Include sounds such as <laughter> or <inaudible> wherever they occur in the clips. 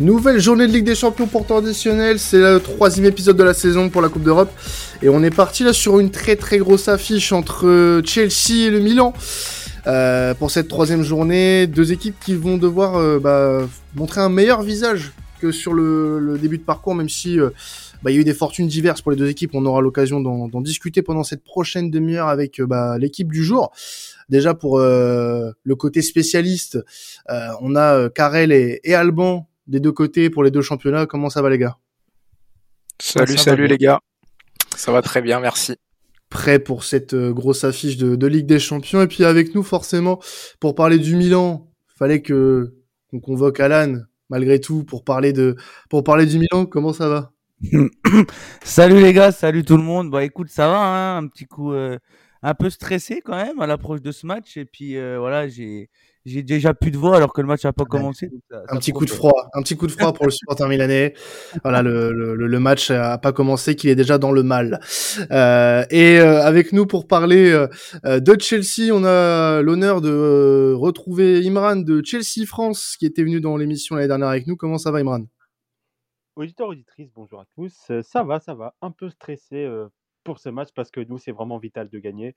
Nouvelle journée de Ligue des Champions pour traditionnel, c'est le troisième épisode de la saison pour la Coupe d'Europe. Et on est parti là sur une très très grosse affiche entre Chelsea et le Milan. Euh, pour cette troisième journée, deux équipes qui vont devoir euh, bah, montrer un meilleur visage que sur le, début de parcours, même si euh, bah, il y a eu des fortunes diverses pour les deux équipes. On aura l'occasion d'en discuter pendant cette prochaine demi-heure avec bah, l'équipe du jour. Déjà pour le côté spécialiste, on a Karel et, et Alban des deux côtés pour les deux championnats. Comment ça va les gars? Salut, salut les gars. Ça va très bien, merci. Prêt pour cette euh, grosse affiche de, Ligue des Champions. Et puis avec nous, forcément, pour parler du Milan, fallait que qu'on convoque Alan, malgré tout, pour parler de pour parler du Milan. Comment ça va? <coughs> Salut les gars, salut tout le monde. Bah écoute, ça va, hein, un petit coup, euh, un peu stressé quand même à l'approche de ce match. Et puis euh, voilà, j'ai j'ai déjà plus de voix alors que le match n'a pas commencé. un petit coup de froid, un petit coup de froid pour le supporter <laughs> milanais. Voilà, le, le, le match a pas commencé, qu'il est déjà dans le mal. Euh, et euh, avec nous pour parler euh, de Chelsea, on a l'honneur de retrouver Imran de Chelsea France qui était venu dans l'émission l'année dernière avec nous. Comment ça va, Imran? Auditeur, auditrice, bonjour à tous. Ça va, ça va. Un peu stressé pour ce match parce que nous, c'est vraiment vital de gagner.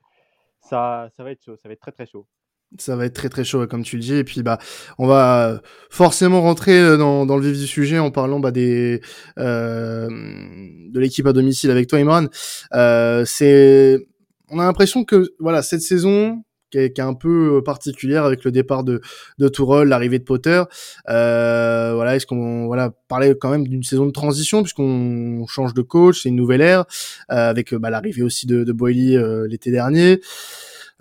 Ça, ça va être chaud, ça va être très très chaud. Ça va être très très chaud, comme tu le dis. Et puis, bah, on va forcément rentrer euh, dans, dans le vif du sujet en parlant bah, des euh, de l'équipe à domicile avec toi, Imran. Euh, c'est, on a l'impression que voilà cette saison qui est, qui est, un peu particulière avec le départ de de Tourelle, l'arrivée de Potter. Euh, voilà, est-ce qu'on voilà parler quand même d'une saison de transition puisqu'on change de coach, c'est une nouvelle ère euh, avec bah, l'arrivée aussi de, de Boily euh, l'été dernier.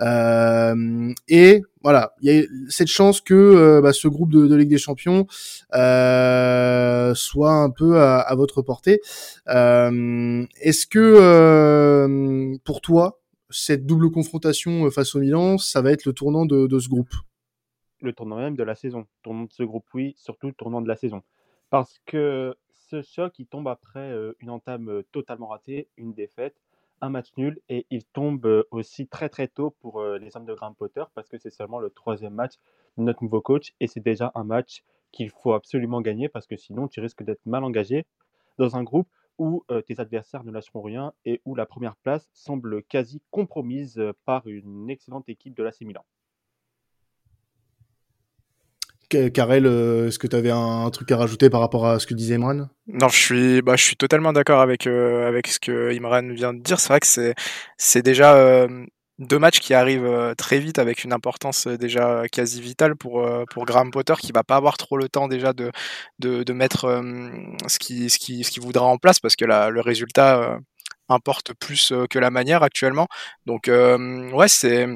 Euh, et voilà, il y a cette chance que euh, bah, ce groupe de, Ligue des Champions euh, soit un peu à, votre portée. Est-ce que pour toi, cette double confrontation face au Milan, ça va être le tournant de, de ce groupe? Le tournant même de la saison. Tournant de ce groupe, oui, surtout le tournant de la saison. Parce que ce choc, il tombe après une entame totalement ratée, une défaite un match nul et il tombe aussi très très tôt pour les hommes de Graham Potter parce que c'est seulement le troisième match de notre nouveau coach et c'est déjà un match qu'il faut absolument gagner parce que sinon tu risques d'être mal engagé dans un groupe où tes adversaires ne lâcheront rien et où la première place semble quasi compromise par une excellente équipe de l'AC Milan. Karel, euh, est-ce que tu avais un, truc à rajouter par rapport à ce que disait Imran? Non, je suis, bah, je suis totalement d'accord avec, euh, avec ce que Imran vient de dire. C'est vrai que c'est, déjà euh, deux matchs qui arrivent très vite avec une importance déjà quasi vitale pour, pour Graham Potter qui va pas avoir trop le temps déjà de, de, mettre ce qu'il ce qui, ce voudra en place parce que la, le résultat importe plus que la manière actuellement. Donc, ouais, c'est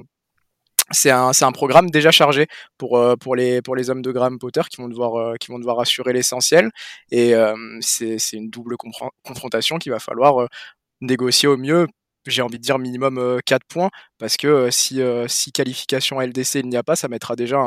c'est un, programme déjà chargé pour, euh, pour, les, hommes de Graham Potter qui vont devoir, euh, assurer l'essentiel. Et euh, c'est une double confrontation qu'il va falloir négocier au mieux. J'ai envie de dire minimum 4 points, parce que si, si qualification LDC il n'y a pas, ça mettra déjà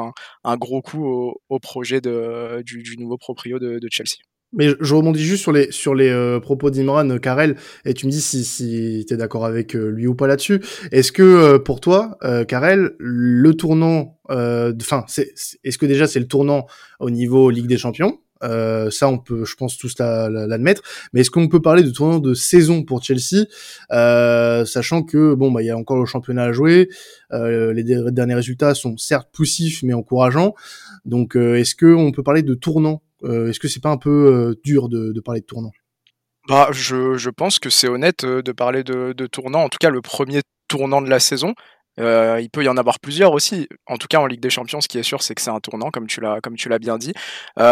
un, gros coup au, projet du, nouveau proprio de Chelsea. Mais je rebondis juste sur les sur les euh, propos d'Imran euh, Karel et tu me dis si si t'es d'accord avec euh, lui ou pas là-dessus. Est-ce que pour toi, Karel, le tournant, enfin, c'est est-ce que déjà c'est le tournant au niveau Ligue des Champions? Ça, on peut, je pense, tous l'admettre. Mais est-ce qu'on peut parler de tournant de saison pour Chelsea, sachant que bon, bah, il y a encore le championnat à jouer. les derniers résultats sont certes poussifs, mais encourageants. Donc, est-ce que on peut parler de tournant euh, est-ce que c'est pas un peu euh, dur de, parler de tournant? Bah, je, pense que c'est honnête euh, de parler de, tournant, en tout cas le premier tournant de la saison. il peut y en avoir plusieurs aussi. En tout cas, en Ligue des Champions, ce qui est sûr, c'est que c'est un tournant, comme tu l'as, bien dit,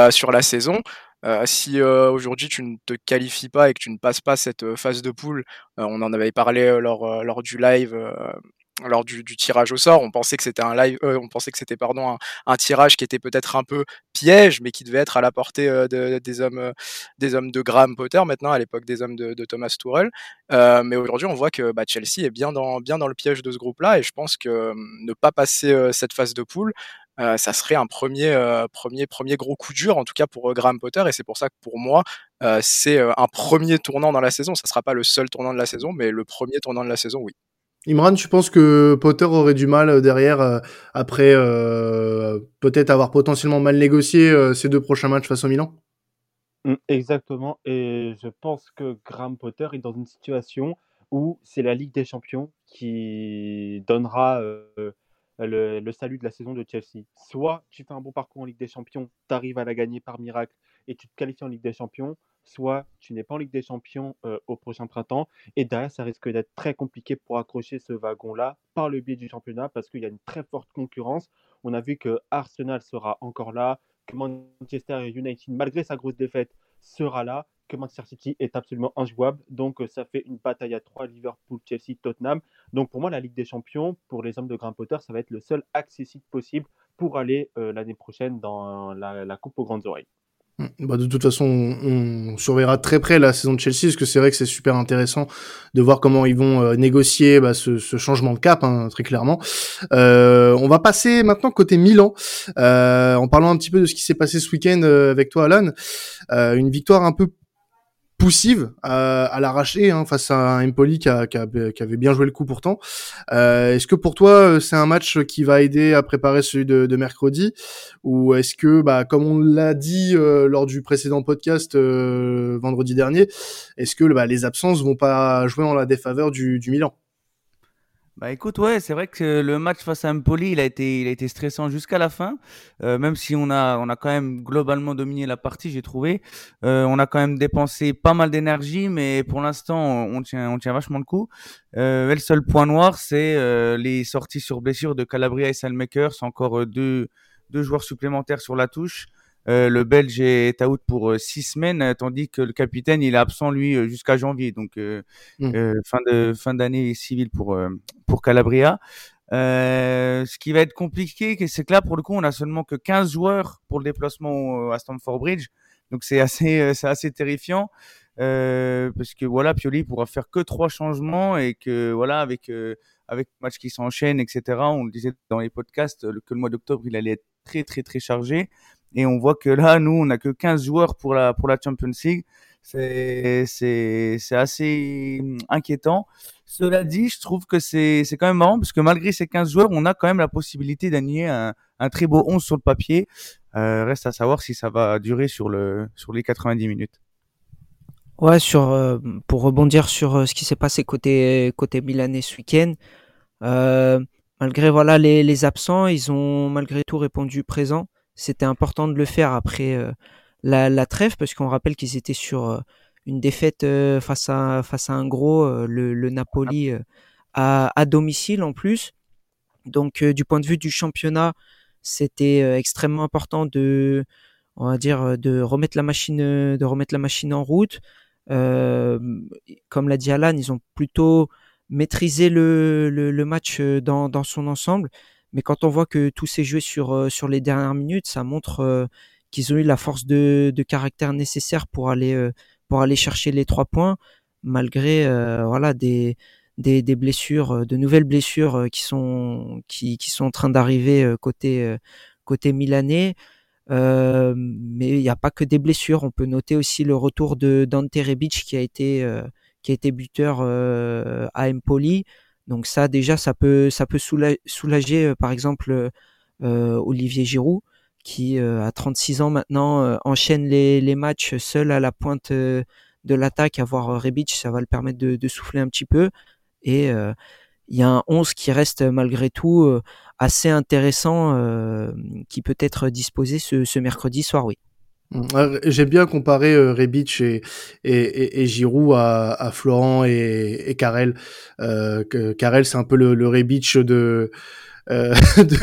sur la saison. si aujourd'hui tu ne te qualifies pas et que tu ne passes pas cette phase de poule, on en avait parlé lors du live lors du, tirage au sort. On pensait que c'était un live, euh, on pensait que c'était pardon un, tirage qui était peut-être un peu piège, mais qui devait être à la portée euh, des hommes, euh, des hommes de Graham Potter maintenant à l'époque des hommes de, Thomas Tuchel. mais aujourd'hui, on voit que bah, Chelsea est bien dans, bien dans le piège de ce groupe-là, et je pense que ne pas passer cette phase de poule, ça serait un premier, premier, premier gros coup dur, en tout cas pour Graham Potter, et c'est pour ça que pour moi, c'est un premier tournant dans la saison. Ça sera pas le seul tournant de la saison, mais le premier tournant de la saison, oui. Imran, tu penses que Potter aurait du mal euh, derrière euh, après euh, peut-être avoir potentiellement mal négocié ces deux prochains matchs face au Milan? Mmh, exactement et je pense que Graham Potter est dans une situation où c'est la Ligue des champions qui donnera, le le salut de la saison de Chelsea. Soit tu fais un bon parcours en Ligue des champions, tu arrives à la gagner par miracle et tu te qualifies en Ligue des champions, soit tu n'es pas en Ligue des champions, heu, au prochain printemps et derrière ça risque d'être très compliqué pour accrocher ce wagon-là par le biais du championnat parce qu'il y a une très forte concurrence. On a vu que Arsenal sera encore là, que Manchester United, malgré sa grosse défaite, sera là, que Manchester City est absolument injouable. Donc euh, ça fait une bataille à trois, Liverpool, Chelsea, Tottenham. Donc pour moi, la Ligue des Champions, pour les hommes de Graham Potter, ça va être le seul accessible possible pour aller euh, l'année prochaine dans la Coupe aux grandes oreilles. Bah de toute façon, on, surveillera très près la saison de Chelsea, parce que c'est vrai que c'est super intéressant de voir comment ils vont euh, négocier bah, ce, ce, changement de cap, hein, très clairement. Euh, on va passer maintenant côté Milan, euh, en parlant un petit peu de ce qui s'est passé ce week-end euh, avec toi, Alan. Euh, une victoire un peu poussive à, l'arraché hein, face à Empoli qui, qui, avait bien joué le coup pourtant. Euh, est-ce que pour toi euh, c'est un match qui va aider à préparer celui de, mercredi? Ou est-ce que bah comme on l'a dit euh, lors du précédent podcast vendredi dernier, est-ce que bah, les absences vont pas jouer en la défaveur du Milan? Bah écoute, ouais, c'est vrai que le match face à Empoli, il a été, il a été stressant jusqu'à la fin. Euh, même si on a, on a quand même globalement dominé la partie, j'ai trouvé. Euh, on a quand même dépensé pas mal d'énergie, mais pour l'instant, on tient, on tient vachement le coup. Euh, le seul point noir, c'est euh, les sorties sur blessure de Calabria et Salmaker. C'est encore euh, deux, deux joueurs supplémentaires sur la touche. Euh, le Belge est out pour euh, six semaines, euh, tandis que le capitaine il est absent lui jusqu'à janvier, donc mmh. fin de fin d'année civile pour pour Calabria. ce qui va être compliqué, c'est que là pour le coup on a seulement que 15 joueurs pour le déplacement à Stamford Bridge, donc c'est assez c'est assez terrifiant. Parce que voilà, Pioli pourra faire que trois changements et que voilà, avec avec match qui s'enchaîne, etc. On le disait dans les podcasts que le mois d'octobre il allait être très très très chargé. Et on voit que là, nous, on n'a que 15 joueurs pour la, pour la Champions League. C'est, c'est, c'est assez inquiétant. Cela dit, je trouve que c'est, c'est quand même marrant parce que malgré ces 15 joueurs, on a quand même la possibilité d'annuler un, un très beau 11 sur le papier. Euh, reste à savoir si ça va durer sur, le, sur les 90 minutes. Ouais, sur, euh, pour rebondir sur euh, ce qui s'est passé côté, côté Milanais ce week-end, malgré voilà les, les absents, ils ont malgré tout répondu présent c'était important de le faire après euh, la, la, trêve parce qu'on rappelle qu'ils étaient sur euh, une défaite euh, face à face à un gros le, le, Napoli à, à, domicile en plus. Donc du point de vue du championnat, c'était extrêmement important de on va dire de remettre la machine de remettre la machine en route. comme l'a dit Alan, ils ont plutôt maîtrisé le, le, le match dans, dans son ensemble. Mais quand on voit que tout s'est joué sur, euh, sur les dernières minutes, ça montre euh, qu'ils ont eu la force de, de caractère nécessaire pour aller, euh, pour aller chercher les trois points, malgré voilà, des, des, des, blessures, de nouvelles blessures qui, sont, qui, qui sont en train d'arriver côté, côté milanais. Euh, mais il n'y a pas que des blessures. On peut noter aussi le retour de Dante Rebic qui a été qui a été buteur euh, à Empoli. Donc ça déjà ça peut ça peut soulager, euh, par exemple euh, euh, Olivier Giroud qui à 36 ans maintenant enchaîne les, matchs seul à la pointe de l'attaque, avoir Rebic, ça va le permettre de, de, souffler un petit peu. Et il y a un 11 qui reste malgré tout assez intéressant, qui peut être disposé ce, ce mercredi soir, oui. J'ai bien comparé euh, Rebic et, et, Giroud à, Florent et, et Karel. Euh, c'est un peu le, le Rebic de, euh, <laughs> de,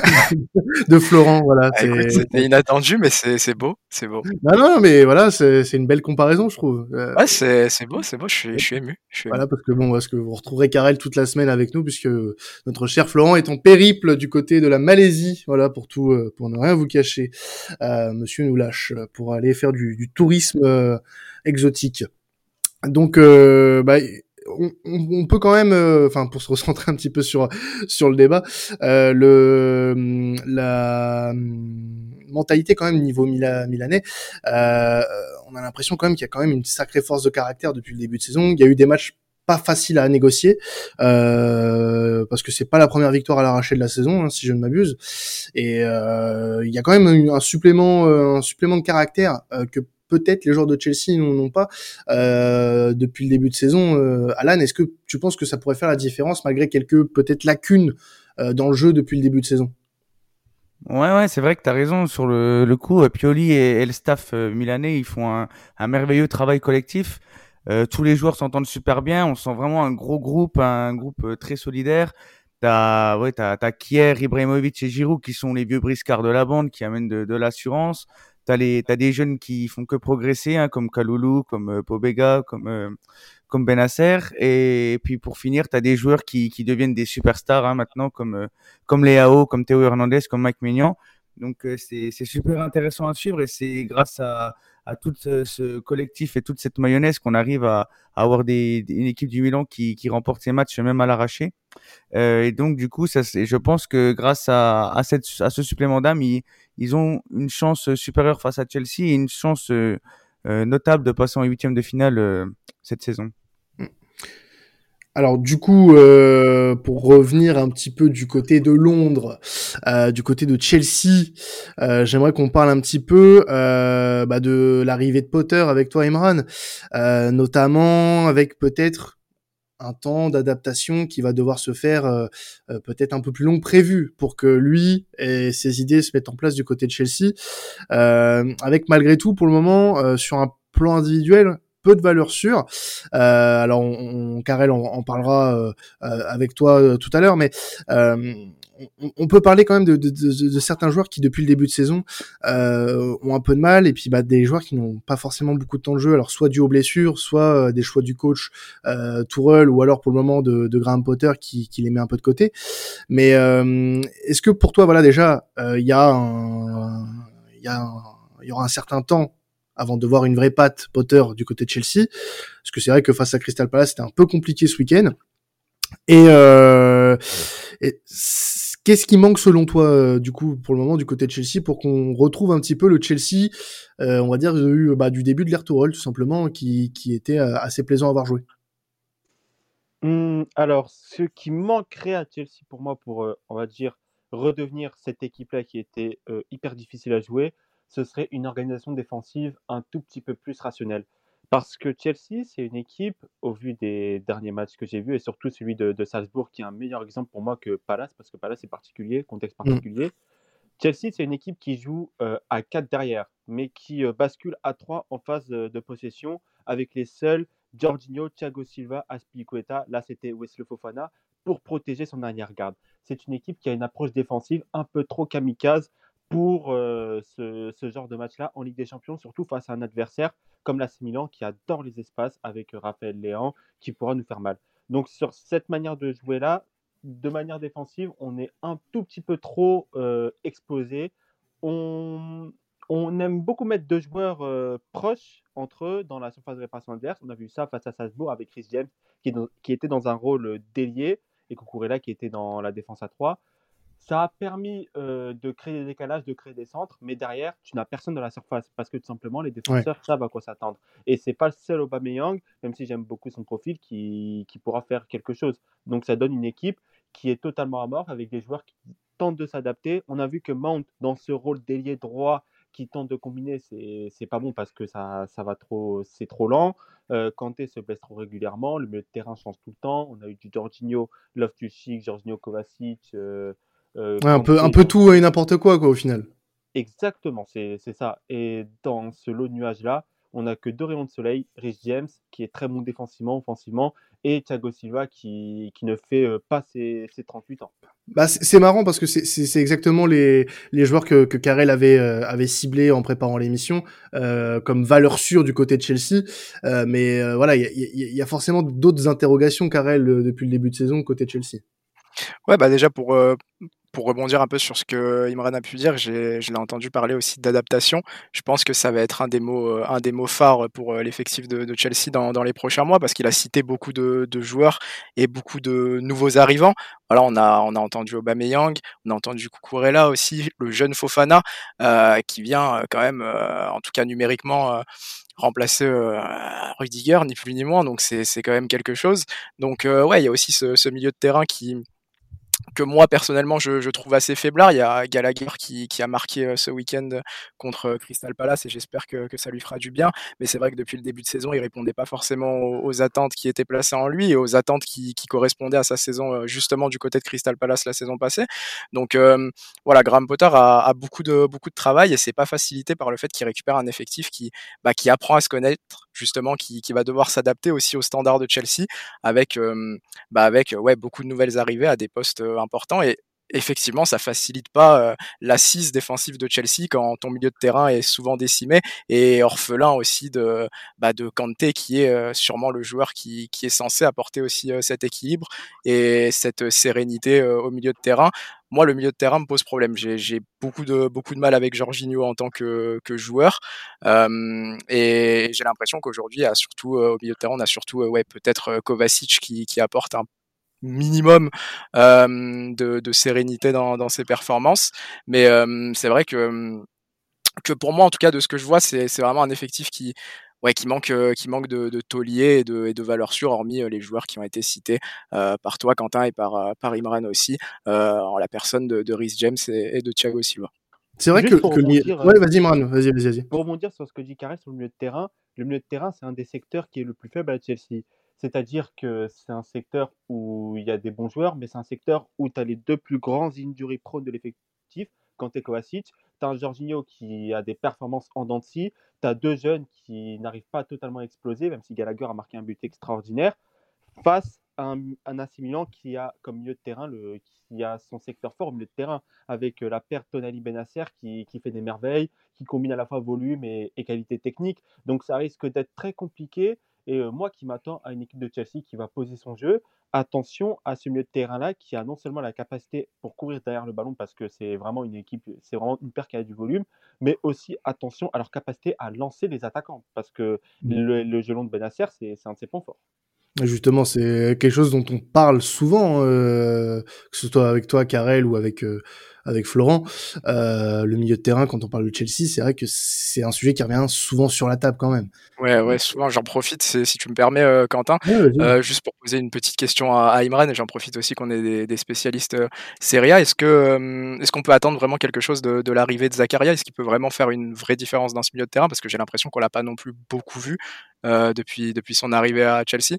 de, Florent. Voilà, ah, C'était inattendu, mais c'est beau, c'est beau. Non, non, mais voilà, c'est une belle comparaison, je trouve. Euh, ouais, c'est beau, c'est beau. Je suis, je suis ému. Je suis voilà, parce que bon, parce que vous retrouverez Karel toute la semaine avec nous, puisque notre cher Florent est en périple du côté de la Malaisie. Voilà, pour tout, euh, pour ne rien vous cacher. Euh, monsieur nous lâche pour aller faire du, du tourisme exotique. Donc, bah, on, on, peut quand même, euh, enfin pour se recentrer un petit peu sur sur le débat, euh, le la hum, mentalité quand même niveau Mila, milanais, euh, on a l'impression quand même qu'il y a quand même une sacrée force de caractère depuis le début de saison. Il y a eu des matchs pas faciles à négocier euh, parce que c'est pas la première victoire à l'arraché de la saison, hein, si je ne m'abuse. Et euh, il y a quand même un supplément, un supplément de caractère que peut-être les joueurs de Chelsea n'en ont pas euh, depuis le début de saison. Euh, Alan, est-ce que tu penses que ça pourrait faire la différence malgré quelques peut-être lacunes euh, dans le jeu depuis le début de saison? Ouais, ouais, c'est vrai que tu as raison sur le, coup. Pioli et, le staff milanais, ils font un, merveilleux travail collectif. tous les joueurs s'entendent super bien. On sent vraiment un gros groupe, un groupe très solidaire. T'as ouais, t'as, Kier, Ibrahimovic et Giroud qui sont les vieux briscards de la bande qui amènent de l'assurance. T'as les t'as des jeunes qui font que progresser, hein, comme Kaloulou, comme euh, Pobega, comme euh, comme Benasser. Et, puis pour finir, t'as des joueurs qui, qui deviennent des superstars hein, maintenant, comme euh, comme Léao, comme Théo Hernandez, comme Mike Maignan. Donc euh, c'est c'est super intéressant à suivre et c'est grâce à à tout ce collectif et toute cette mayonnaise qu'on arrive à, à avoir des, une équipe du Milan qui, qui remporte ses matchs même à l'arraché. Euh, et donc du coup, ça, je pense que grâce à, à, cette, à ce supplément d'âme, ils, ils ont une chance supérieure face à Chelsea et une chance euh, euh notable de passer en huitième de finale euh, cette saison. Alors du coup, euh, pour revenir un petit peu du côté de Londres, euh, du côté de Chelsea, euh, j'aimerais qu'on parle un petit peu euh, bah, de l'arrivée de Potter avec toi, Imran, euh, notamment avec peut-être un temps d'adaptation qui va devoir se faire euh, peut-être un peu plus long que prévu pour que lui et ses idées se mettent en place du côté de Chelsea, avec malgré tout pour le moment sur un plan individuel peu de valeur sûre. Euh, alors, on, on Karel en, parlera euh, euh, avec toi tout à l'heure, mais on, peut parler quand même de, de, de, de, certains joueurs qui depuis le début de saison euh, ont un peu de mal et puis bah, des joueurs qui n'ont pas forcément beaucoup de temps de jeu alors soit dû aux blessures soit des choix du coach euh, Tourelle ou alors pour le moment de, Graham Potter qui, qui les met un peu de côté mais euh, est-ce que pour toi voilà déjà il y a un il y y aura un certain temps avant de voir une vraie patte Potter du côté de Chelsea? Parce que c'est vrai que face à Crystal Palace, c'était un peu compliqué ce week-end. Et, euh, qu'est-ce qui manque selon toi, euh, du coup, pour le moment, du côté de Chelsea, pour qu'on retrouve un petit peu le Chelsea, euh, on va dire, du, bah, du début de l'ère tout simplement, qui, était euh, assez plaisant à avoir joué? Mmh, Alors, ce qui manquerait à Chelsea pour moi, pour, on va dire, redevenir cette équipe-là qui était hyper difficile à jouer, ce serait une organisation défensive un tout petit peu plus rationnelle. Parce que Chelsea, c'est une équipe, au vu des derniers matchs que j'ai vus, et surtout celui de, Salzbourg, qui est un meilleur exemple pour moi que Palace, parce que Palace est particulier, contexte mm. particulier. Chelsea, c'est une équipe qui joue euh, à 4 derrière, mais qui euh, bascule à 3 en phase de, possession, avec les seuls Jorginho, Thiago Silva, Aspilicueta, là c'était Wesley Fofana, pour protéger son arrière-garde. C'est une équipe qui a une approche défensive un peu trop kamikaze, pour ce, genre de match-là en Ligue des Champions, surtout face à un adversaire comme la Milan qui adore les espaces avec Raphaël Léan qui pourra nous faire mal. Donc sur cette manière de jouer-là, de manière défensive, on est un tout petit peu trop exposé. On, aime beaucoup mettre deux joueurs proches entre eux dans la surface de réparation adverse. On a vu ça face à Salzbourg avec Chris James qui, qui était dans un rôle délié et Kukurela qui était dans la défense à 3. Ça a permis de créer des décalages, de créer des centres, mais derrière, tu n'as personne dans la surface parce que tout simplement, les défenseurs savent à quoi s'attendre. Et c'est pas le seul Aubameyang, même si j'aime beaucoup son profil, qui, qui, pourra faire quelque chose. Donc ça donne une équipe qui est totalement à mort avec des joueurs qui tentent de s'adapter. On a vu que Mount, dans ce rôle d'ailier droit, qui tente de combiner, c'est pas bon parce que ça, ça va trop, c'est trop lent. Euh, Kanté se blesse trop régulièrement, le milieu de terrain change tout le temps. On a eu du Jorginho, Loftus-Cheek, Jorginho Kovacic. Euh, un, peu, un peu tout et n'importe quoi, quoi, au final. Exactement, c'est ça. Et dans ce lot de nuages-là, on n'a que deux rayons de soleil, Rich James, qui est très bon défensivement, offensivement, et Thiago Silva, qui, qui ne fait euh, pas ses, ses 38 ans. Bah, c'est marrant parce que c'est exactement les, les joueurs que, que Karel avait, euh, avait ciblés en préparant l'émission euh, comme valeur sûre du côté de Chelsea. Euh, mais euh, voilà, il y a, y a, forcément d'autres interrogations, Karel, depuis le début de saison côté de Chelsea. Ouais, bah déjà pour, pour rebondir un peu sur ce que Imran a pu dire, je l'ai entendu parler aussi d'adaptation. Je pense que ça va être un des mots, euh, un des mots phares pour euh, l'effectif de, Chelsea dans, les prochains mois, parce qu'il a cité beaucoup de, joueurs et beaucoup de nouveaux arrivants. Voilà, on a, on a entendu Aubameyang, on a entendu Kukurela aussi, le jeune Fofana, euh, qui vient euh, quand même, en tout cas numériquement, remplacer Rudiger, ni plus ni moins. Donc c'est quand même quelque chose. Donc ouais, il y a aussi ce milieu de terrain qui que moi personnellement je, trouve assez faiblard. Il y a Gallagher qui, a marqué euh, ce week-end contre euh, Crystal Palace et j'espère que, ça lui fera du bien. Mais c'est vrai que depuis le début de saison, il répondait pas forcément aux, attentes qui étaient placées en lui et aux attentes qui, correspondaient à sa saison euh, justement du côté de Crystal Palace la saison passée. Donc euh, voilà, Graham Potter a, a, beaucoup de beaucoup de travail et c'est pas facilité par le fait qu'il récupère un effectif qui bah, qui apprend à se connaître justement, qui, qui va devoir s'adapter aussi aux standards de Chelsea avec bah, avec ouais beaucoup de nouvelles arrivées à des postes important et effectivement, ça facilite pas euh, l'assise défensive de Chelsea quand ton milieu de terrain est souvent décimé et orphelin aussi de, bah, de Kanté qui est euh, sûrement le joueur qui, qui, est censé apporter aussi euh, cet équilibre et cette sérénité au milieu de terrain. Moi, le milieu de terrain me pose problème. J'ai beaucoup de, beaucoup de mal avec Jorginho en tant que, que joueur. et j'ai l'impression qu'aujourd'hui, surtout au milieu de terrain, on a surtout ouais, peut-être Kovacic qui, qui apporte un minimum euh, de, de, sérénité dans, dans, ses performances. Mais euh, c'est vrai que, que pour moi, en tout cas, de ce que je vois, c'est vraiment un effectif qui, ouais, qui manque, qui manque de, de taulier et de, et de valeur sûre, hormis les joueurs qui ont été cités euh, par toi, Quentin, et par, par Imran aussi, en la personne de, de Rhys James et, et de Thiago Silva. C'est vrai que, que ouais, vas-y, Imran, vas-y, vas-y. Vas pour rebondir sur ce que dit Carré sur le milieu de terrain, le milieu de terrain, c'est un des secteurs qui est le plus faible à Chelsea. C'est-à-dire que c'est un secteur où il y a des bons joueurs, mais c'est un secteur où tu as les deux plus grands injury prone de l'effectif, es Kovacic. Tu as un Jorginho qui a des performances en dents Tu as deux jeunes qui n'arrivent pas totalement à exploser, même si Gallagher a marqué un but extraordinaire, face à un, un AC Milan qui a comme milieu de terrain, le, qui a son secteur fort au milieu de terrain, avec euh, la perte Tonali Benasser qui, qui, fait des merveilles, qui combine à la fois volume et qualité technique. Donc ça risque d'être très compliqué. Et moi qui m'attends à une équipe de Chelsea qui va poser son jeu, attention à ce milieu de terrain-là qui a non seulement la capacité pour courir derrière le ballon parce que c'est vraiment une équipe, c'est vraiment une paire qui a du volume, mais aussi attention à leur capacité à lancer les attaquants parce que mmh. le, le gelon de Benacer, c'est un de ses points forts. Justement, c'est quelque chose dont on parle souvent, euh, que ce soit avec toi, Karel, ou avec euh, avec Florent. Euh, le milieu de terrain, quand on parle de Chelsea, c'est vrai que c'est un sujet qui revient souvent sur la table quand même. Ouais, ouais, souvent. J'en profite, si tu me permets, euh, Quentin, euh, juste pour poser une petite question à, à Imran, et j'en profite aussi qu'on ait des, des spécialistes euh, Serie A. Est-ce que est-ce qu'on peut attendre vraiment quelque chose de, de l'arrivée de Zakaria? Est-ce qu'il peut vraiment faire une vraie différence dans ce milieu de terrain? Parce que j'ai l'impression qu'on l'a pas non plus beaucoup vu depuis depuis son arrivée à Chelsea.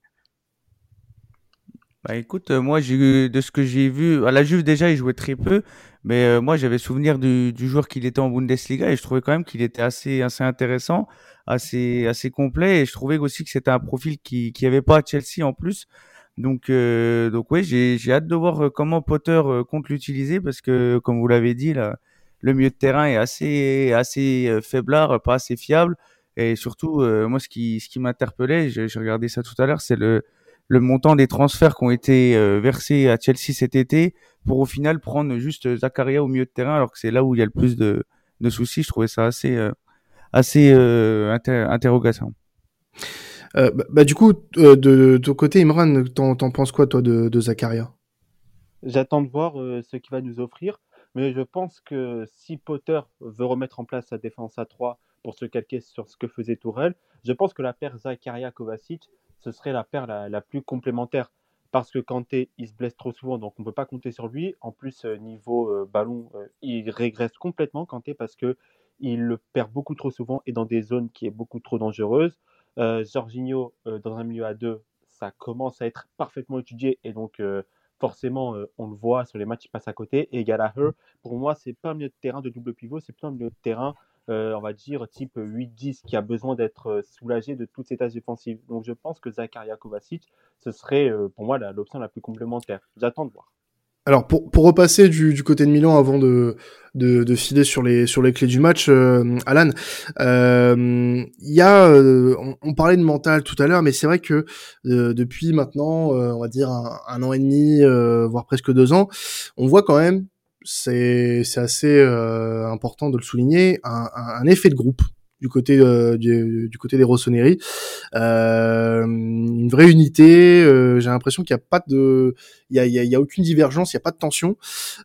Bah écoute, moi j'ai de ce que j'ai vu, à la Juve déjà il jouait très peu, mais euh, moi j'avais souvenir du, du joueur qu'il était en Bundesliga et je trouvais quand même qu'il était assez assez intéressant, assez assez complet et je trouvais aussi que c'était un profil qui qui avait pas à Chelsea en plus. Donc euh, donc ouais, j'ai hâte de voir comment Potter compte l'utiliser parce que comme vous l'avez dit là, le milieu de terrain est assez assez faiblard, pas assez fiable et surtout moi ce qui ce qui m'interpellait, j'ai regardé ça tout à l'heure, c'est le le montant des transferts qui ont été euh, versés à Chelsea cet été pour au final prendre juste Zakaria au milieu de terrain alors que c'est là où il y a le plus de, de soucis. Je trouvais ça assez euh, assez euh. Euh, bah, bah, du coup, de, de, ton côté, Imran, t'en, penses quoi toi de, de Zakaria? J'attends de voir ce qu'il va nous offrir, mais je pense que si Potter veut remettre en place sa défense à 3 pour se calquer sur ce que faisait Tourelle, je pense que la paire Zakaria-Kovacic ce serait la paire la, plus complémentaire. Parce que Kanté, il se blesse trop souvent, donc on ne peut pas compter sur lui. En plus, euh, niveau euh, ballon, euh, il régresse complètement, Kanté, parce que il le perd beaucoup trop souvent et dans des zones qui est beaucoup trop dangereuses. Jorginho, dans un milieu à deux, ça commence à être parfaitement étudié et donc forcément, on le voit sur les matchs, il passe à côté. Et Gallagher, pour moi, c'est pas un milieu de terrain de double pivot, c'est plutôt un milieu de terrain on va dire, type 8-10, qui a besoin d'être euh, soulagé de toutes ces tâches défensives. Donc je pense que Zakaria Kovacic, ce serait euh, pour moi l'option la, plus complémentaire. J'attends de voir. Alors pour, pour repasser du, du côté de Milan avant de, de, de, filer sur les sur les clés du match, Alan, il y a on, parlait de mental tout à l'heure, mais c'est vrai que depuis maintenant, on va dire un, un an et demi, voire presque deux ans, on voit quand même c'est assez euh, important de le souligner, un, un, effet de groupe du côté euh, du, du, côté des Rossoneri, euh, une vraie unité. Euh, j'ai l'impression qu'il n'y a pas de, il y a, y a, aucune divergence, il n'y a pas de tension.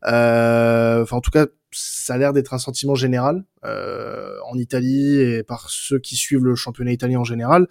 enfin, en tout cas, ça a l'air d'être un sentiment général en Italie et par ceux qui suivent le championnat italien en général.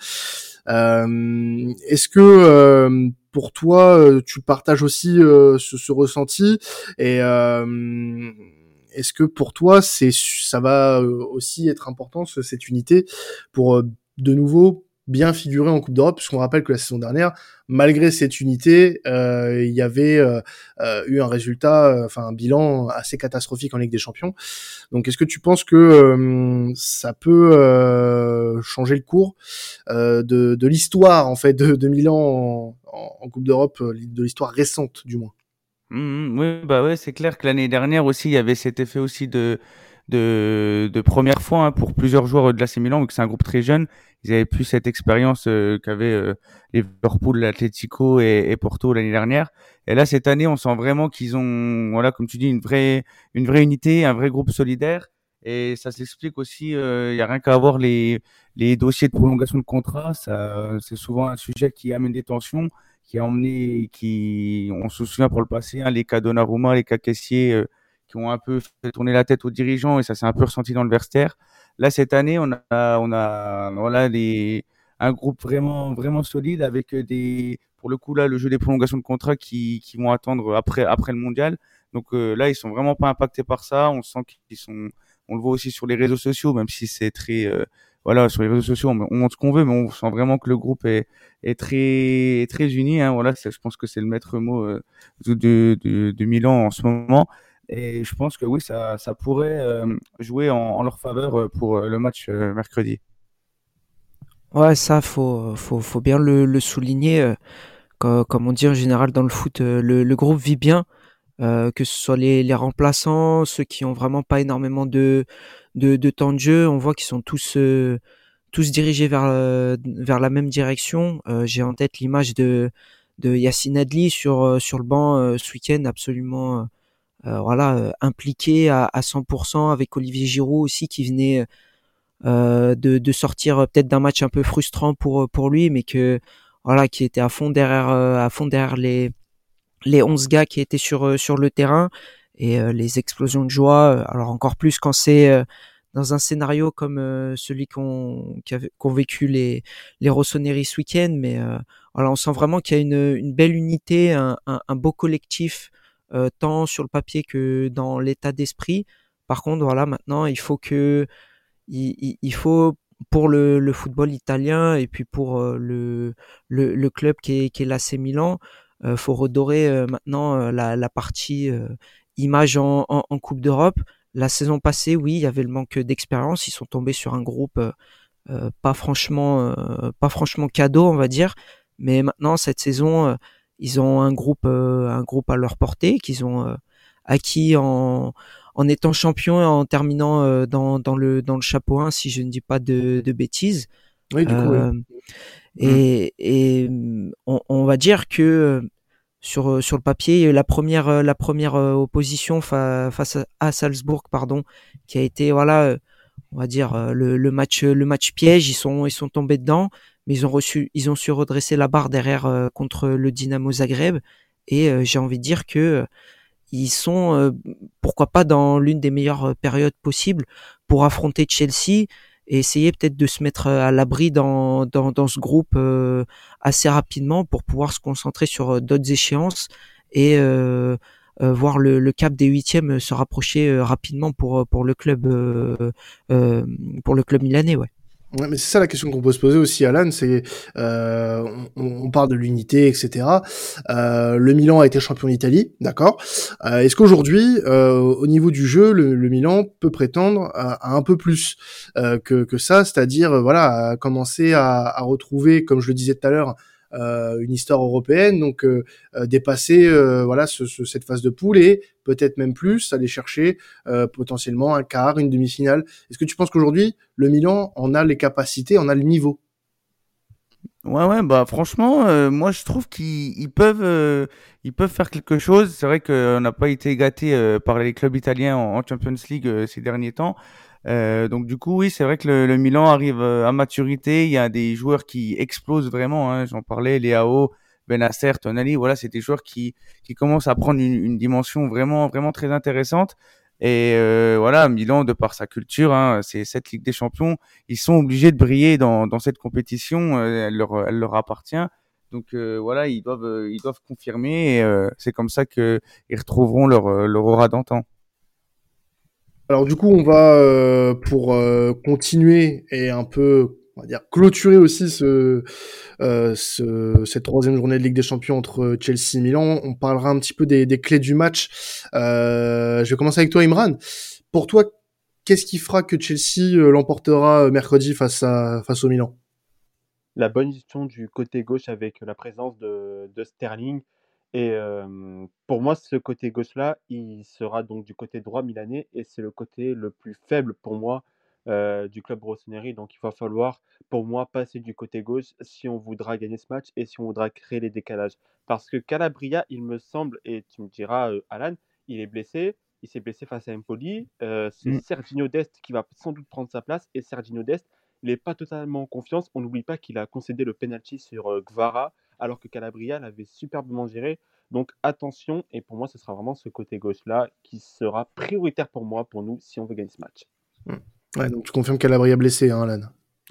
Est-ce que pour toi, tu partages aussi ce, ce, ressenti et est-ce que pour toi, c'est ça va aussi être important cette unité pour de nouveau bien figurer en Coupe d'Europe, puisqu'on rappelle que la saison dernière, malgré cette unité, euh, il y avait euh, euh, eu un résultat, enfin un bilan assez catastrophique en Ligue des Champions. Donc, est-ce que tu penses que ça peut changer le cours de, de l'histoire en fait de, de Milan en, en Coupe d'Europe, de l'histoire récente du moins? Mmh, mmh. Oui, bah ouais, c'est clair que l'année dernière aussi, il y avait cet effet aussi de de, de première fois hein, pour plusieurs joueurs de l'AC Milan, vu que c'est un groupe très jeune. Ils avaient plus cette expérience euh, qu'avaient euh, Liverpool, l'Atlético et, et, Porto l'année dernière. Et là, cette année, on sent vraiment qu'ils ont, voilà, comme tu dis, une vraie, une vraie unité, un vrai groupe solidaire. Et ça s'explique aussi, il euh, n'y a rien qu'à avoir les, les dossiers de prolongation de contrat. Ça, c'est souvent un sujet qui amène des tensions, qui a emmené, qui, on se souvient pour le passé, hein, les cas Donnarumma, les cas caissiers, euh, qui ont un peu fait tourner la tête aux dirigeants et ça s'est un peu ressenti dans le vestiaire. Là, cette année, on a, on a, voilà, les, un groupe vraiment, vraiment solide avec des, pour le coup, là, le jeu des prolongations de contrat qui, qui vont attendre après, après le mondial. Donc euh, là, ils sont vraiment pas impactés par ça. On sent qu'ils sont, on le voit aussi sur les réseaux sociaux, même si c'est très, euh, voilà, sur les réseaux sociaux, on, montre ce qu'on veut, mais on sent vraiment que le groupe est, est très, très uni. Hein. Voilà, je pense que c'est le maître mot euh, de, de, de, Milan en ce moment. Et je pense que oui, ça, ça pourrait euh, jouer en, en, leur faveur euh, pour euh, le match mercredi. Ouais, ça, faut, faut, faut bien le, le souligner. Comme, comme, on dit en général dans le foot, le, le groupe vit bien. Euh, que ce soit les, les, remplaçants, ceux qui ont vraiment pas énormément de, de, de temps de jeu, on voit qu'ils sont tous euh, tous dirigés vers vers la même direction. Euh, J'ai en tête l'image de de Yacine Adli sur sur le banc ce week-end, absolument euh, voilà, euh, impliqué à, à 100% avec Olivier Giroud aussi qui venait euh, de, de, sortir peut-être d'un match un peu frustrant pour pour lui, mais que voilà, qui était à fond derrière à fond derrière les les 11 gars qui étaient sur sur le terrain et les explosions de joie. Alors encore plus quand c'est dans un scénario comme celui qu'ont qu'ont vécu les les Rossoneri ce week-end, mais voilà, on sent vraiment qu'il y a une, une belle unité, un, un, un beau collectif euh, tant sur le papier que dans l'état d'esprit. Par contre, voilà, maintenant, il faut que, il, il faut pour le, le, football italien et puis pour euh, le, le, le, club qui est, qui est l'AC Milan, euh, faut redorer euh, maintenant la, la, partie image en, en, en Coupe d'Europe. La saison passée, oui, il y avait le manque d'expérience. Ils sont tombés sur un groupe pas franchement, pas franchement cadeau, on va dire. Mais maintenant, cette saison, ils ont un groupe, euh, un groupe à leur portée qu'ils ont euh, acquis en, en étant champion et en terminant euh, dans, dans, le, dans le chapeau 1, si je ne dis pas de, de bêtises. Oui, du coup, Et, et on, on, va dire que sur, sur le papier, la première, la première opposition face à, Salzbourg, pardon, qui a été, voilà, on va dire le, le match, le match piège, ils sont, ils sont tombés dedans mais ils ont reçu, ils ont su redresser la barre derrière euh, contre le Dynamo Zagreb et euh, j'ai envie de dire que euh, ils sont pourquoi pas dans l'une des meilleures périodes possibles pour affronter Chelsea et essayer peut-être de se mettre à l'abri dans, dans, dans, ce groupe assez rapidement pour pouvoir se concentrer sur d'autres échéances et voir le, le, cap des huitièmes se rapprocher rapidement pour pour le club pour le club milanais ouais. Ouais, mais c'est ça la question qu'on peut se poser aussi, Alan. C'est euh, on, on, parle de l'unité, etc. Euh, le Milan a été champion d'Italie, d'accord. Euh, Est-ce qu'aujourd'hui, euh, au niveau du jeu, le, le Milan peut prétendre à, à un peu plus euh, que, que ça, c'est-à-dire voilà, à commencer à, à retrouver, comme je le disais tout à l'heure, une histoire européenne, donc euh, euh, dépasser voilà ce, ce, cette phase de poule et peut-être même plus aller chercher potentiellement un quart, une demi-finale. Est-ce que tu penses qu'aujourd'hui le Milan en a les capacités, en a le niveau? Ouais, ouais, bah franchement, euh, moi je trouve qu'ils peuvent, euh, ils peuvent faire quelque chose. C'est vrai qu'on n'a pas été gâté euh, par les clubs italiens en, en Champions League ces derniers temps. Euh, donc du coup, oui, c'est vrai que le, le, Milan arrive euh, à maturité. Il y a des joueurs qui explosent vraiment. Hein, J'en parlais, Léao, Benacer, Tonali. Voilà, c'est des joueurs qui qui commencent à prendre une, une, dimension vraiment vraiment très intéressante. Et euh, voilà, Milan, de par sa culture, hein, c'est cette Ligue des Champions, ils sont obligés de briller dans, dans cette compétition. Euh, elle, leur, elle leur appartient. Donc euh, voilà, ils doivent, euh, ils doivent confirmer. Et c'est comme ça que ils retrouveront leur, leur aura d'antan. Alors du coup, on va pour continuer et un peu on va dire clôturer aussi ce, euh, ce, cette troisième journée de Ligue des Champions entre Chelsea et Milan. On parlera un petit peu des, des clés du match. Euh, je vais commencer avec toi, Imran. Pour toi, qu'est-ce qui fera que Chelsea euh, l'emportera euh, mercredi face à face au Milan? La bonne gestion du côté gauche avec la présence de, de Sterling. Et euh, pour moi, ce côté gauche-là, il sera donc du côté droit milanais et c'est le côté le plus faible pour moi euh, du club Rossoneri. Donc il va falloir, pour moi, passer du côté gauche si on voudra gagner ce match et si on voudra créer les décalages. Parce que Calabria, il me semble, et tu me diras, euh, Alan, il est blessé. Il s'est blessé face à Empoli. C'est mmh. Sergino Dest qui va sans doute prendre sa place. Et Sergino Dest, il n'est pas totalement en confiance. On n'oublie pas qu'il a concédé le penalty sur Gvara, alors que Calabria l'avait superbement géré. Donc attention, et pour moi, ce sera vraiment ce côté gauche-là qui sera prioritaire pour moi, pour nous, si on veut gagner ce match. Mmh. Ouais, donc tu confirmes Calabria blessé, hein, Alan?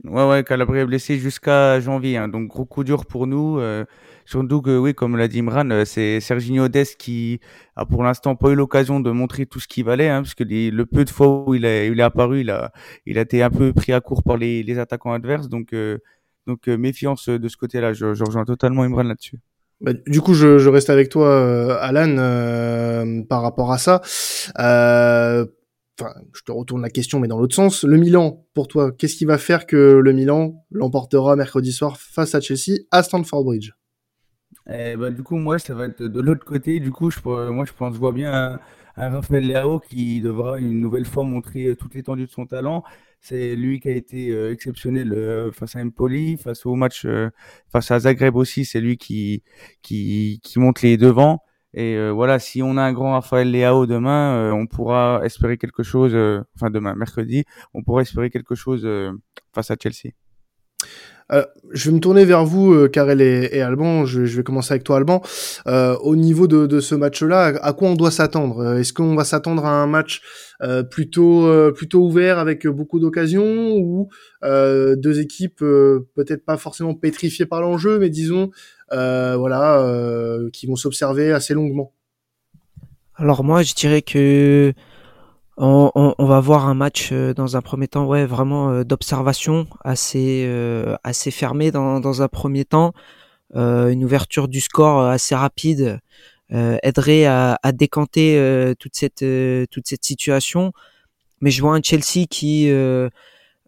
Ouais, ouais, Calabria blessé jusqu'à janvier. Hein, donc gros coup dur pour nous. Euh, surtout que, oui, comme l'a dit Imran, euh, c'est Serginho Dest qui a pour l'instant pas eu l'occasion de montrer tout ce qu'il valait, hein, parce que le peu de fois où il, est, il est apparu, il a, il a été un peu pris à court par les, les attaquants adverses. Donc, euh, donc euh, méfiance de ce côté-là. Je, je, rejoins totalement Imran là-dessus. Bah, du coup, je, je, reste avec toi, euh, Alan, euh, par rapport à ça. Euh, enfin, je te retourne la question, mais dans l'autre sens. Le Milan, pour toi, qu'est-ce qui va faire que le Milan l'emportera mercredi soir face à Chelsea à Stamford Bridge? Eh ben, Du coup, moi, ça va être de l'autre côté. Du coup, je, moi, je pense, je vois bien un, un Raphaël Leao qui devra une nouvelle fois montrer toute l'étendue de son talent. C'est lui qui a été euh, exceptionnel euh, face à Empoli, face au match euh, face à Zagreb aussi. C'est lui qui, qui, qui monte les devants. Et euh, voilà, si on a un grand Raphaël Leao demain, euh, on pourra espérer quelque chose, enfin demain, mercredi, on pourra espérer quelque chose face à Chelsea. Je vais me tourner vers vous, Karel et, et Alban. Je, je, vais commencer avec toi, Alban. au niveau de, de ce match-là, à quoi on doit s'attendre? Est-ce qu'on va s'attendre à un match plutôt plutôt ouvert avec beaucoup d'occasions ou deux équipes peut-être pas forcément pétrifiées par l'enjeu, mais disons euh, voilà, euh, qui vont s'observer assez longuement? Alors moi, je dirais que on, on, on, va voir un match euh, dans un premier temps, ouais, vraiment d'observation, assez assez fermé dans, dans un premier temps, une ouverture du score assez rapide aiderait à, à décanter toute cette toute cette situation. Mais je vois un Chelsea qui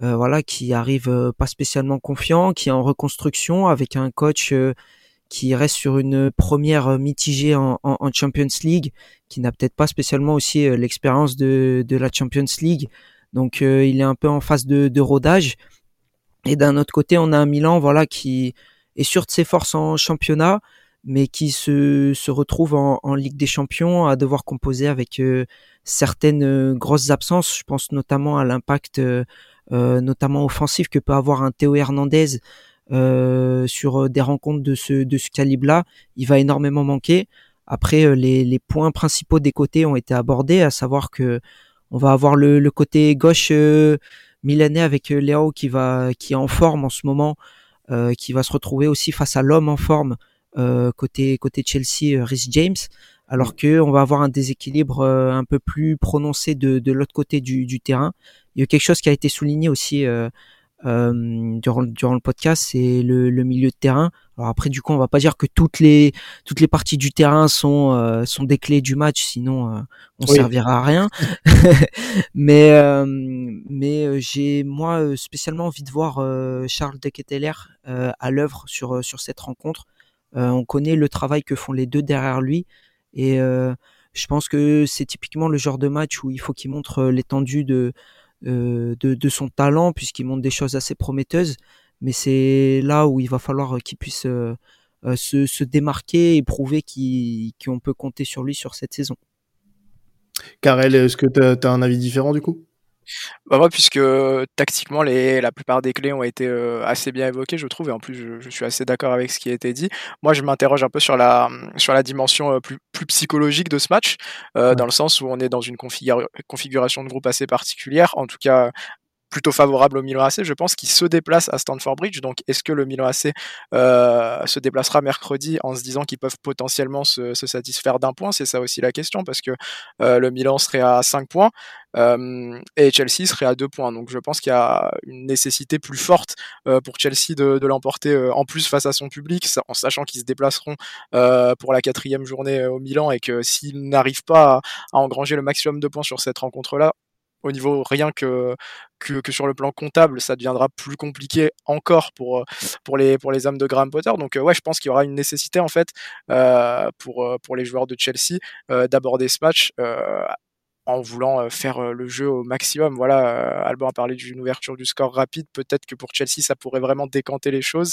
voilà qui arrive pas spécialement confiant, qui est en reconstruction avec un coach qui reste sur une première euh, mitigée en, Champions League, qui n'a peut-être pas spécialement aussi euh, l'expérience de, la Champions League. Donc euh, il est un peu en phase de, rodage. Et d'un autre côté, on a un Milan, voilà, qui est sûr de ses forces en championnat, mais qui se, se retrouve en, en Ligue des Champions à devoir composer avec certaines grosses absences. Je pense notamment à l'impact, notamment offensif que peut avoir un Théo Hernandez euh, sur euh, des rencontres de ce, de ce calibre-là, il va énormément manquer. Après, euh, les, les, points principaux des côtés ont été abordés, à savoir que on va avoir le, le côté gauche milanais avec Léo qui va qui est en forme en ce moment, euh, qui va se retrouver aussi face à l'homme en forme euh, côté côté Chelsea, Rhys James, alors que on va avoir un déséquilibre un peu plus prononcé de, de l'autre côté du, du, terrain. Il y a quelque chose qui a été souligné aussi euh, durant, durant le podcast, c'est le, le, milieu de terrain. Alors après, du coup, on va pas dire que toutes les toutes les parties du terrain sont euh, sont des clés du match, sinon euh, on servira à rien. <laughs> mais euh, mais j'ai moi spécialement envie de voir Charles De Ketteler à l'œuvre sur sur cette rencontre. on connaît le travail que font les deux derrière lui et je pense que c'est typiquement le genre de match où il faut qu'il montre l'étendue de euh, de, de, son talent puisqu'il montre des choses assez prometteuses. Mais c'est là où il va falloir qu'il puisse euh, euh, se, se, démarquer et prouver qu'on peut compter sur lui sur cette saison. Karel, est-ce que tu as, un avis différent du coup? Bah moi, puisque tactiquement, les, la plupart des clés ont été assez bien évoquées, je trouve, et en plus, je, je suis assez d'accord avec ce qui a été dit. Moi, je m'interroge un peu sur la, sur la dimension plus, plus psychologique de ce match, euh, dans le sens où on est dans une configuration de groupe assez particulière, en tout cas plutôt favorable au Milan AC, je pense, qu'il se déplace à Stamford Bridge. Donc, est-ce que le Milan AC euh, se déplacera mercredi en se disant qu'ils peuvent potentiellement se, satisfaire d'un point? C'est ça aussi la question, parce que euh, le Milan serait à 5 points euh, et Chelsea serait à 2 points. Donc, je pense qu'il y a une nécessité plus forte pour Chelsea de, l'emporter en plus face à son public, en sachant qu'ils se déplaceront pour la quatrième journée au Milan et que s'ils n'arrivent pas à, à engranger le maximum de points sur cette rencontre-là, au niveau rien que, que, que, sur le plan comptable, ça deviendra plus compliqué encore pour, pour, les, pour les hommes de Graham Potter. Donc ouais, je pense qu'il y aura une nécessité en fait euh, pour, pour les joueurs de Chelsea euh, d'aborder ce match euh, en voulant faire le jeu au maximum. Voilà, Alban a parlé d'une ouverture du score rapide. Peut-être que pour Chelsea, ça pourrait vraiment décanter les choses.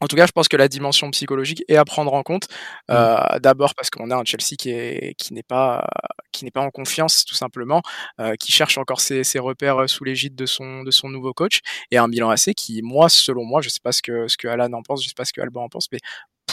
Euh, en tout cas, je pense que la dimension psychologique est à prendre en compte. Mmh. Euh, D'abord parce qu'on a un Chelsea qui est qui n'est pas qui n'est pas en confiance tout simplement, euh, qui cherche encore ses, ses repères sous l'égide de son de son nouveau coach, et un bilan assez qui, moi, selon moi, je sais pas ce que ce que Alan en pense, je sais pas ce que Alban en pense, mais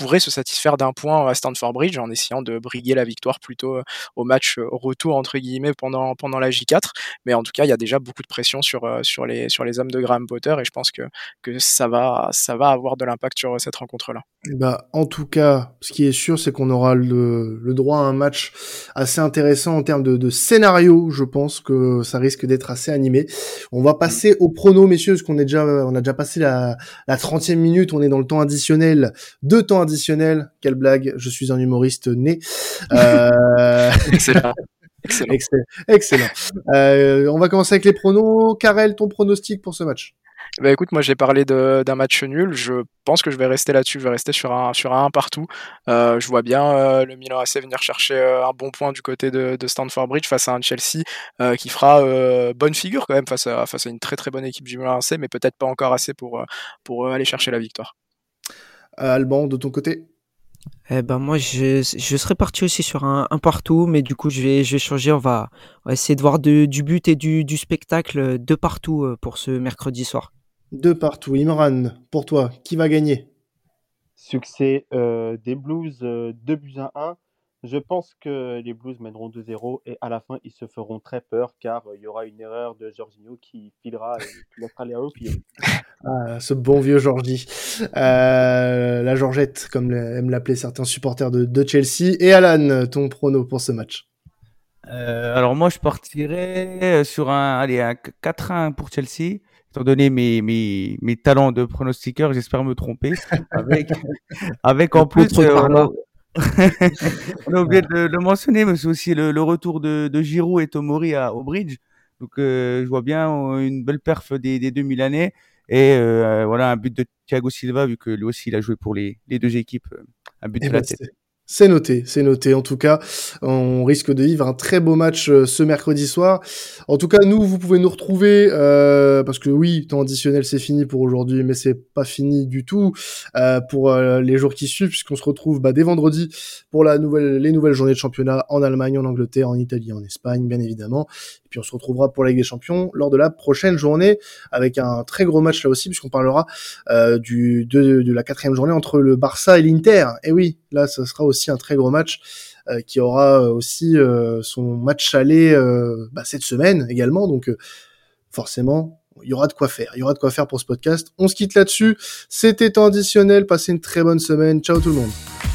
pourrait se satisfaire d'un point à Stanford Bridge en essayant de briguer la victoire plutôt euh, au match euh, retour entre guillemets pendant pendant la J4 mais en tout cas il y a déjà beaucoup de pression sur euh, sur les sur les hommes de Graham Potter et je pense que que ça va ça va avoir de l'impact sur cette rencontre là. Bah en tout cas ce qui est sûr c'est qu'on aura le, le droit à un match assez intéressant en termes de, scénario je pense que ça risque d'être assez animé. On va passer au prono messieurs parce qu'on est déjà on a déjà passé la la 30e minute on est dans le temps additionnel deux temps Quelle blague, je suis un humoriste né. <laughs> Euh... Excellent. Excellent. Excellent. Excellent. Euh, on va commencer avec les pronos. Karel, ton pronostic pour ce match? Bah écoute, moi j'ai parlé d'un match nul. Je pense que je vais rester là-dessus. Je vais rester sur un sur un partout. Euh, je vois bien euh, le Milan AC venir chercher euh, un bon point du côté de, de Stanford Bridge face à un Chelsea euh, qui fera euh, bonne figure quand même face à face à une très très bonne équipe du Milan AC, mais peut-être pas encore assez pour pour aller chercher la victoire. Alban, de ton côté? Eh ben moi je, je serais parti aussi sur un, un, partout, mais du coup je vais, je vais changer. On va, on va essayer de voir de, du but et du, du spectacle de partout euh, pour ce mercredi soir. De partout. Imran, pour toi, qui va gagner? Succès euh, des Blues, euh, 2 buts à 1. Je pense que les Blues mèneront 2-0 et à la fin, ils se feront très peur car il y aura une erreur de Jorginho qui filera et qui laissera les replier. <laughs> Ah, ce bon vieux Georgie. Euh, la Georgette, comme aiment l'appeler certains supporters de, de, Chelsea. Et Alan, ton prono pour ce match? Euh, Alors moi, je partirais sur un, allez, un 4-1 pour Chelsea étant donné mes, mes, mes talents de pronostiqueur, j'espère me tromper. Avec, <laughs> avec en plus, euh, <laughs> on a oublié de le mentionner, mais c'est aussi le, le, retour de, de Giroud et Tomori à, au Bridge. Donc, euh, je vois bien une belle perf des, des deux Milanais. Et euh, voilà, un but de Thiago Silva, vu que lui aussi, il a joué pour les, les deux équipes. Un but et de bah la tête. C'est noté, c'est noté. En tout cas, on risque de vivre un très beau match euh, ce mercredi soir. En tout cas, nous, vous pouvez nous retrouver euh, parce que oui, temps additionnel, c'est fini pour aujourd'hui, mais c'est pas fini du tout euh, pour euh, les jours qui suivent, puisqu'on se retrouve bah, dès vendredi pour la nouvelle, les nouvelles journées de championnat en Allemagne, en Angleterre, en Italie, en Espagne, bien évidemment. Puis on se retrouvera pour la Ligue des Champions lors de la prochaine journée avec un très gros match là aussi, puisqu'on parlera euh, du de, la quatrième journée entre le Barça et l'Inter. Et oui, là, ce sera aussi un très gros match euh, qui aura aussi euh, son match aller bah, cette semaine également. Donc forcément, il y aura de quoi faire. Il y aura de quoi faire pour ce podcast. On se quitte là-dessus. C'était additionnel. Passez une très bonne semaine. Ciao tout le monde.